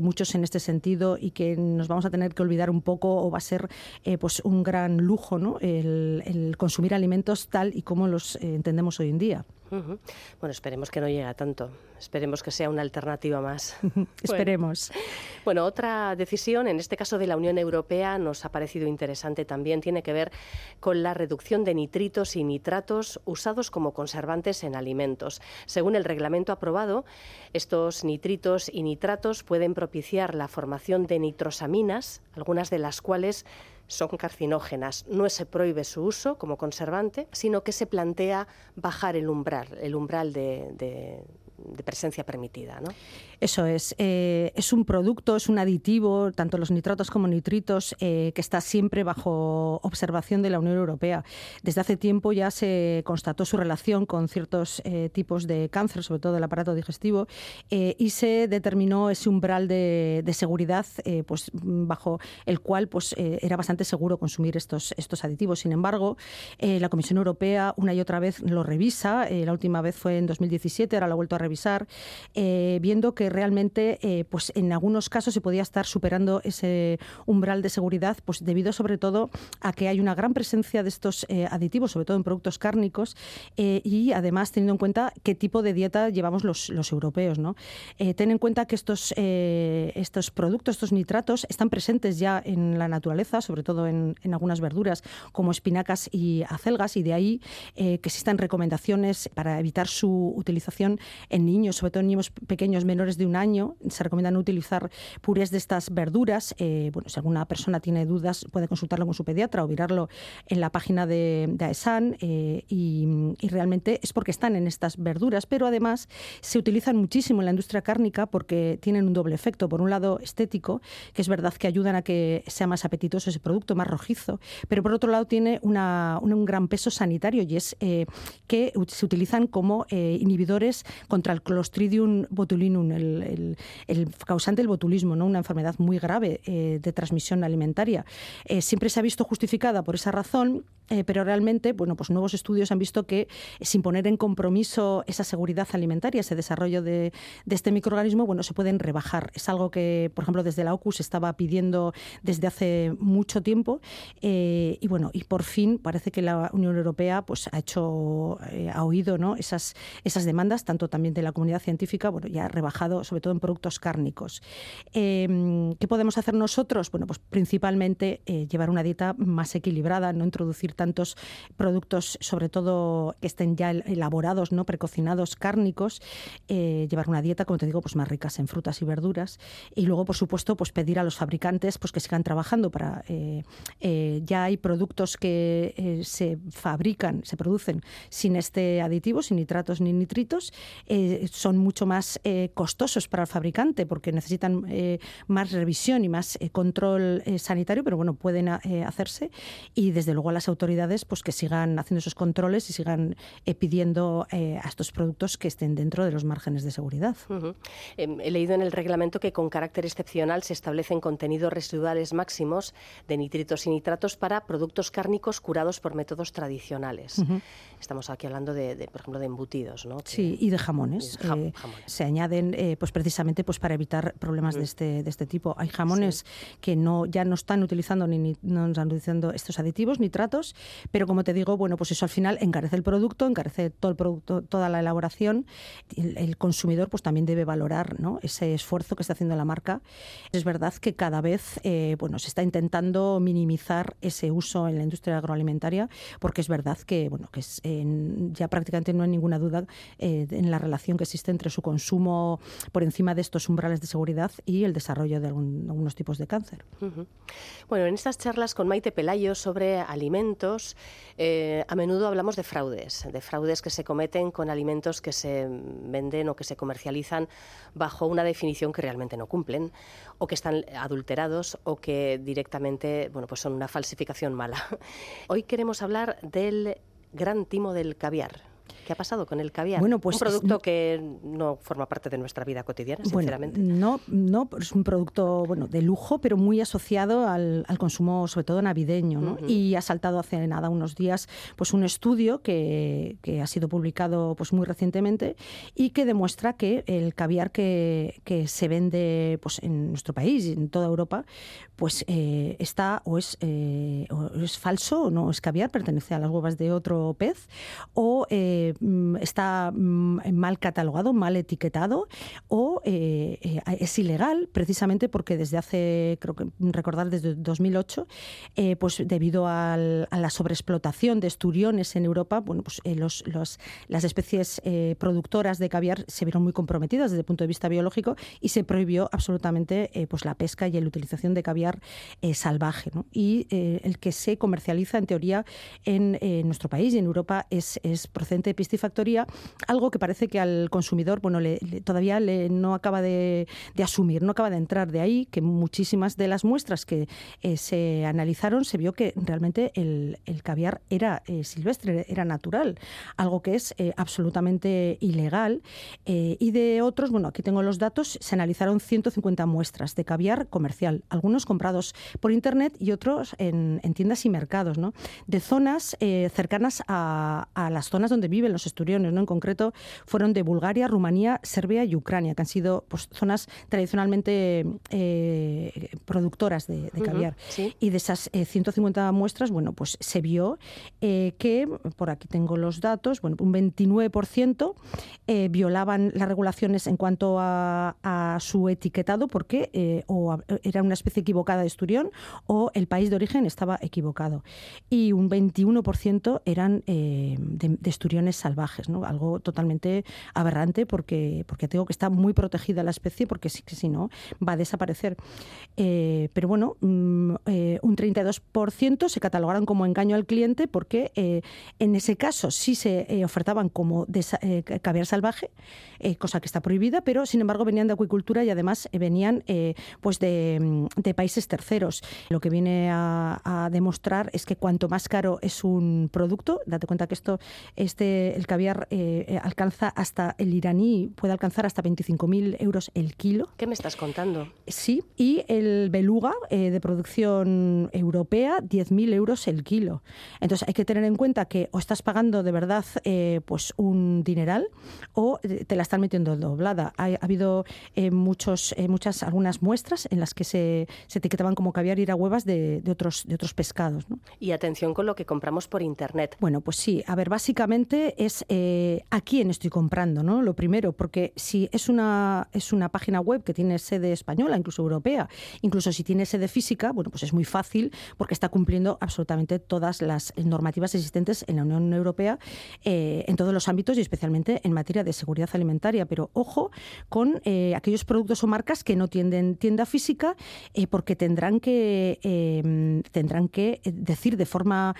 muchos en este sentido y que nos vamos a tener que olvidar un poco o va a ser eh, pues un gran lujo ¿no? el, consumir alimentos tal y como los eh, entendemos hoy en día. Bueno, esperemos que no llegue a tanto. Esperemos que sea una alternativa más. esperemos. Bueno, otra decisión, en este caso de la Unión Europea, nos ha parecido interesante también, tiene que ver con la reducción de nitritos y nitratos usados como conservantes en alimentos. Según el reglamento aprobado, estos nitritos y nitratos pueden propiciar la formación de nitrosaminas, algunas de las cuales son carcinógenas. No se prohíbe su uso como conservante, sino que se plantea bajar el umbral, el umbral de, de presencia permitida. ¿no? Eso es. Eh, es un producto, es un aditivo, tanto los nitratos como nitritos, eh, que está siempre bajo observación de la Unión Europea. Desde hace tiempo ya se constató su relación con ciertos eh, tipos de cáncer, sobre todo del aparato digestivo, y se determinó ese umbral de, seguridad pues, bajo el cual pues, era bastante seguro consumir estos, estos aditivos. Sin embargo, la Comisión Europea una y otra vez lo revisa. la última vez fue en 2017, ahora lo ha vuelto a revisar, viendo que realmente eh, pues en algunos casos se podía estar superando ese umbral de seguridad, pues debido sobre todo a que hay una gran presencia de estos eh, aditivos, sobre todo en productos cárnicos, eh, y además teniendo en cuenta qué tipo de dieta llevamos los, europeos. ¿no? ten en cuenta que estos, estos productos, estos nitratos, están presentes ya en la naturaleza, sobre todo en, en algunas verduras como espinacas y acelgas, y de ahí que existan recomendaciones para evitar su utilización en niños, sobre todo en niños pequeños menores de un año. Se recomiendan utilizar purés de estas verduras. Eh, bueno, si alguna persona tiene dudas, puede consultarlo con su pediatra o mirarlo en la página de, AESAN. Eh, y, realmente es porque están en estas verduras, pero además se utilizan muchísimo en la industria cárnica porque tienen un doble efecto. Por un lado, estético, que es verdad que ayudan a que sea más apetitoso ese producto, más rojizo, pero por otro lado tiene un gran peso sanitario y es eh, que se utilizan como inhibidores contra el Clostridium botulinum, el el, causante del botulismo, ¿no? una enfermedad muy grave eh, de transmisión alimentaria. Eh, siempre se ha visto justificada por esa razón, eh, pero realmente bueno, pues nuevos estudios han visto que sin poner en compromiso esa seguridad alimentaria, ese desarrollo de, este microorganismo, bueno, se pueden rebajar. Es algo que, por ejemplo, desde la OCU se estaba pidiendo desde hace mucho tiempo y bueno, y por fin parece que la Unión Europea pues, ha hecho, ha oído ¿no? esas, esas demandas, tanto también de la comunidad científica, bueno, ya ha rebajado sobre todo en productos cárnicos. Em, ¿Qué podemos hacer nosotros? Bueno, pues principalmente eh, llevar una dieta más equilibrada, no introducir tantos productos, sobre todo que estén ya elaborados, no precocinados, cárnicos, eh, llevar una dieta, como te digo, pues más ricas en frutas y verduras. Y luego, por supuesto, pues pedir a los fabricantes pues que sigan trabajando para eh, ya hay productos que se fabrican, se producen sin este aditivo, sin nitratos ni nitritos, son mucho más costosos para el fabricante porque necesitan eh, más revisión y más eh, control eh, sanitario, pero bueno, pueden hacerse y desde luego a las autoridades pues que sigan haciendo esos controles y sigan pidiendo a estos productos que estén dentro de los márgenes de seguridad. Em, he leído en el reglamento que con carácter excepcional se establecen contenidos residuales máximos de nitritos y nitratos para productos cárnicos curados por métodos tradicionales. Estamos aquí hablando de, por ejemplo, de embutidos, ¿no? Sí, y de jamones. Se añaden pues precisamente pues para evitar problemas de, mm. este, de este tipo. Hay jamones que no ya no están utilizando ni, no están utilizando estos aditivos, nitratos, pero como te digo, bueno, pues eso al final encarece el producto, encarece todo el producto, toda la elaboración. El, consumidor pues también debe valorar ¿no? ese esfuerzo que está haciendo la marca. Es verdad que cada vez eh, bueno, se está intentando minimizar ese uso en la industria agroalimentaria, porque es verdad que bueno, que es, ya prácticamente no hay ninguna duda eh, en la relación relación que existe entre su consumo por encima de estos umbrales de seguridad y el desarrollo de algunos tipos de cáncer. Bueno, en estas charlas con Maite Pelayo sobre alimentos, eh, a menudo hablamos de fraudes, de fraudes que se cometen con alimentos que se venden o que se comercializan bajo una definición que realmente no cumplen, o que están adulterados, o que directamente bueno, pues son una falsificación mala. Hoy queremos hablar del gran timo del caviar. ¿Qué ha pasado con el caviar? Bueno, pues un producto que no forma parte de nuestra vida cotidiana, sinceramente. no, no, es un producto bueno de lujo, pero muy asociado al, consumo, sobre todo navideño. Y ha saltado hace nada unos días, pues un estudio que, que, ha sido publicado pues muy recientemente y que demuestra que el caviar que, que se vende pues en nuestro país y en toda Europa, pues eh, está o es, eh, o es falso o no es caviar, pertenece a las huevas de otro pez o eh, está mm, mal catalogado, mal etiquetado o eh, eh, es ilegal precisamente porque desde hace, creo que recordar, desde 2008, eh, pues debido a la sobreexplotación de esturiones en Europa, bueno, pues los, las especies productoras de caviar se vieron muy comprometidas desde el punto de vista biológico y se prohibió absolutamente pues la pesca y la utilización de caviar salvaje. Y el que se comercializa en teoría en nuestro país y en Europa es, es procedente de algo que parece que al consumidor bueno, todavía le, no acaba de, asumir, no acaba de entrar. De ahí que muchísimas de las muestras que eh, se analizaron se vio que realmente el, caviar era eh, silvestre, era natural, algo que es eh, absolutamente ilegal. y de otros, bueno, aquí tengo los datos, se analizaron 150 muestras de caviar comercial, algunos comprados por Internet y otros en, tiendas y mercados, ¿no? de zonas cercanas a, a las zonas donde viven los esturiones, ¿no? En concreto, fueron de Bulgaria, Rumanía, Serbia y Ucrania, que han sido pues, zonas tradicionalmente eh, productoras de, caviar. Y de esas 150 eh, muestras, bueno, pues se vio eh, que, por aquí tengo los datos, bueno, un 29% violaban las regulaciones en cuanto a, su etiquetado porque o era una especie equivocada de esturión o el país de origen estaba equivocado. Y un 21% eran de, de esturiones salvajes, ¿no? Algo totalmente aberrante porque, porque tengo que está muy protegida la especie porque si, si no va a desaparecer. Eh, pero bueno, mm, eh, un 32% se catalogaron como engaño al cliente porque eh, en ese caso sí se ofertaban como caviar salvaje, cosa que está prohibida, pero sin embargo venían de acuicultura y además venían pues de, de, países terceros. Lo que viene a, a demostrar es que cuanto más caro es un producto, date cuenta que esto este el caviar eh, eh, alcanza hasta, el iraní puede alcanzar hasta 25.000 euros el kilo. ¿Qué me estás contando? Sí, y el beluga eh, de producción europea, 10.000 euros el kilo. Entonces hay que tener en cuenta que o estás pagando de verdad pues un dineral o te la están metiendo doblada. Ha, habido muchos, muchas, algunas muestras en las que se, se etiquetaban como caviar y era huevas de, de, otros, de otros pescados. Y atención con lo que compramos por Internet. Bueno, pues sí. A ver, básicamente es eh, a quién estoy comprando, ¿no? Lo primero, porque si es una, es una página web que tiene sede española, incluso europea, incluso si tiene sede física, bueno, pues es muy fácil porque está cumpliendo absolutamente todas las normativas existentes en la Unión Europea eh, en todos los ámbitos y especialmente en materia de seguridad alimentaria. Pero ojo con eh, aquellos productos o marcas que no tienden tienda física porque tendrán que, tendrán que decir de forma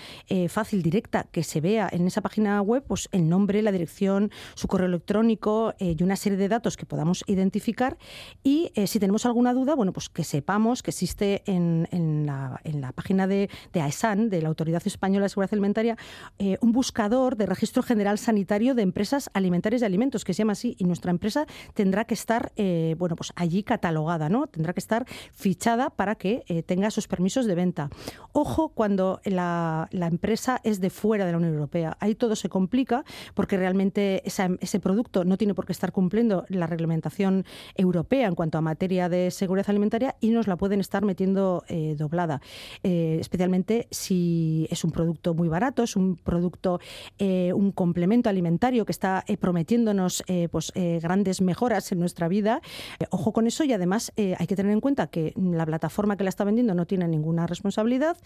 fácil, directa, que se vea en esa página web, pues el nombre, la dirección, su correo electrónico eh, y una serie de datos que podamos identificar. Y eh, si tenemos alguna duda, bueno, pues que sepamos que existe en, la, página de, AESAN, de la Autoridad Española de Seguridad Alimentaria, eh, un buscador de registro general sanitario de empresas alimentarias y alimentos, que se llama así, y nuestra empresa tendrá que estar, bueno, pues allí catalogada, ¿no? Tendrá que estar fichada para que tenga sus permisos de venta. Ojo cuando la, la empresa es de fuera de la Unión Europea. Ahí todo se complica porque realmente ese producto no tiene por qué estar cumpliendo la reglamentación europea en cuanto a materia de seguridad alimentaria y nos la pueden estar metiendo eh, doblada, eh, especialmente si es un producto muy barato, es un producto, eh, un complemento alimentario que está prometiéndonos pues, grandes mejoras en nuestra vida. ojo con eso y además hay que tener en cuenta que la plataforma que la está vendiendo no tiene ninguna responsabilidad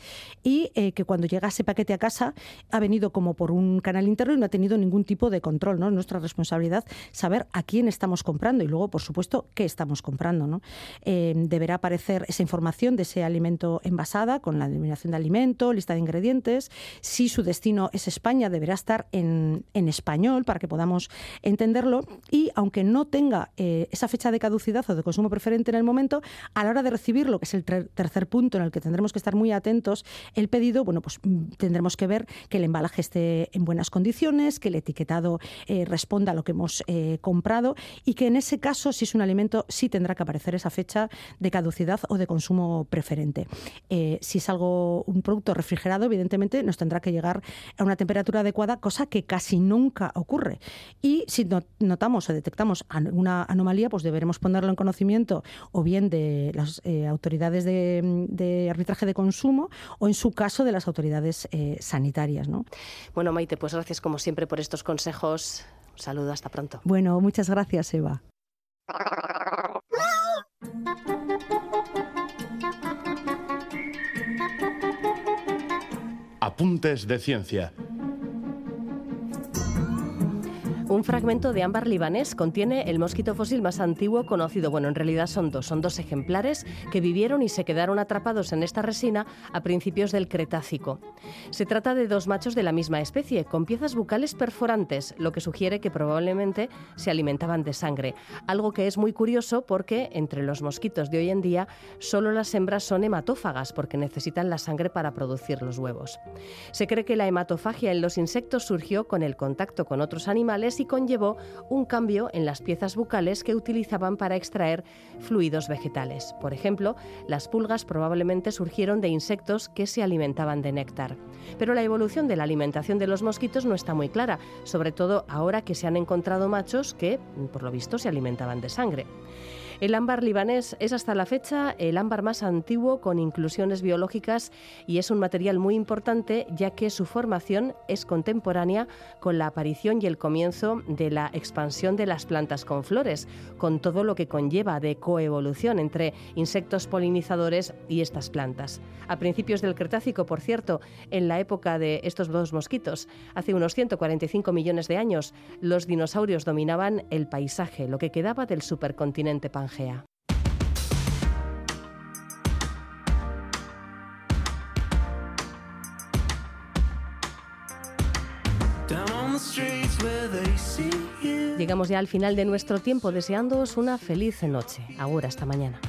y que cuando llega ese paquete a casa ha venido como por un canal interno y no ha tenido tenido ningún tipo de control. ¿no? Es nuestra responsabilidad saber a quién estamos comprando y luego, por supuesto, qué estamos comprando. ¿no? Eh, deberá aparecer esa información de ese alimento envasada con la denominación de alimento, lista de ingredientes. Si su destino es España, deberá estar en, español para que podamos entenderlo. Y aunque no tenga eh, esa fecha de caducidad o de consumo preferente en el momento, a la hora de recibirlo, que es el tercer punto en el que tendremos que estar muy atentos, el pedido, bueno, pues tendremos que ver que el embalaje esté en buenas condiciones, que el etiquetado eh, responda a lo que hemos eh, comprado y que en ese caso, si es un alimento, sí tendrá que aparecer esa fecha de caducidad o de consumo preferente. Eh, si es algo, un producto refrigerado, evidentemente nos tendrá que llegar a una temperatura adecuada, cosa que casi nunca ocurre. Y si notamos o detectamos alguna anomalía, pues deberemos ponerlo en conocimiento o bien de las autoridades de, arbitraje de consumo o en su caso de las autoridades sanitarias. ¿no? Bueno, Maite, pues gracias como siempre por estos consejos. Un saludo, hasta pronto. Bueno, muchas gracias, Eva. Apuntes de ciencia. Un fragmento de ámbar libanés contiene el mosquito fósil más antiguo conocido. Bueno, en realidad son dos. Son dos ejemplares que vivieron y se quedaron atrapados en esta resina a principios del Cretácico. Se trata de dos machos de la misma especie, con piezas bucales perforantes, lo que sugiere que probablemente se alimentaban de sangre. Algo que es muy curioso porque entre los mosquitos de hoy en día solo las hembras son hematófagas porque necesitan la sangre para producir los huevos. Se cree que la hematofagia en los insectos surgió con el contacto con otros animales y conllevó un cambio en las piezas bucales que utilizaban para extraer fluidos vegetales. Por ejemplo, las pulgas probablemente surgieron de insectos que se alimentaban de néctar. Pero la evolución de la alimentación de los mosquitos no está muy clara, sobre todo ahora que se han encontrado machos que, por lo visto, se alimentaban de sangre. El ámbar libanés es hasta la fecha el ámbar más antiguo con inclusiones biológicas y es un material muy importante ya que su formación es contemporánea con la aparición y el comienzo de la expansión de las plantas con flores, con todo lo que conlleva de coevolución entre insectos polinizadores y estas plantas. A principios del Cretácico, por cierto, en la época de estos dos mosquitos, hace unos 145 millones de años, los dinosaurios dominaban el paisaje, lo que quedaba del supercontinente Pangea. Llegamos ya al final de nuestro tiempo deseándoos una feliz noche. Ahora, hasta mañana.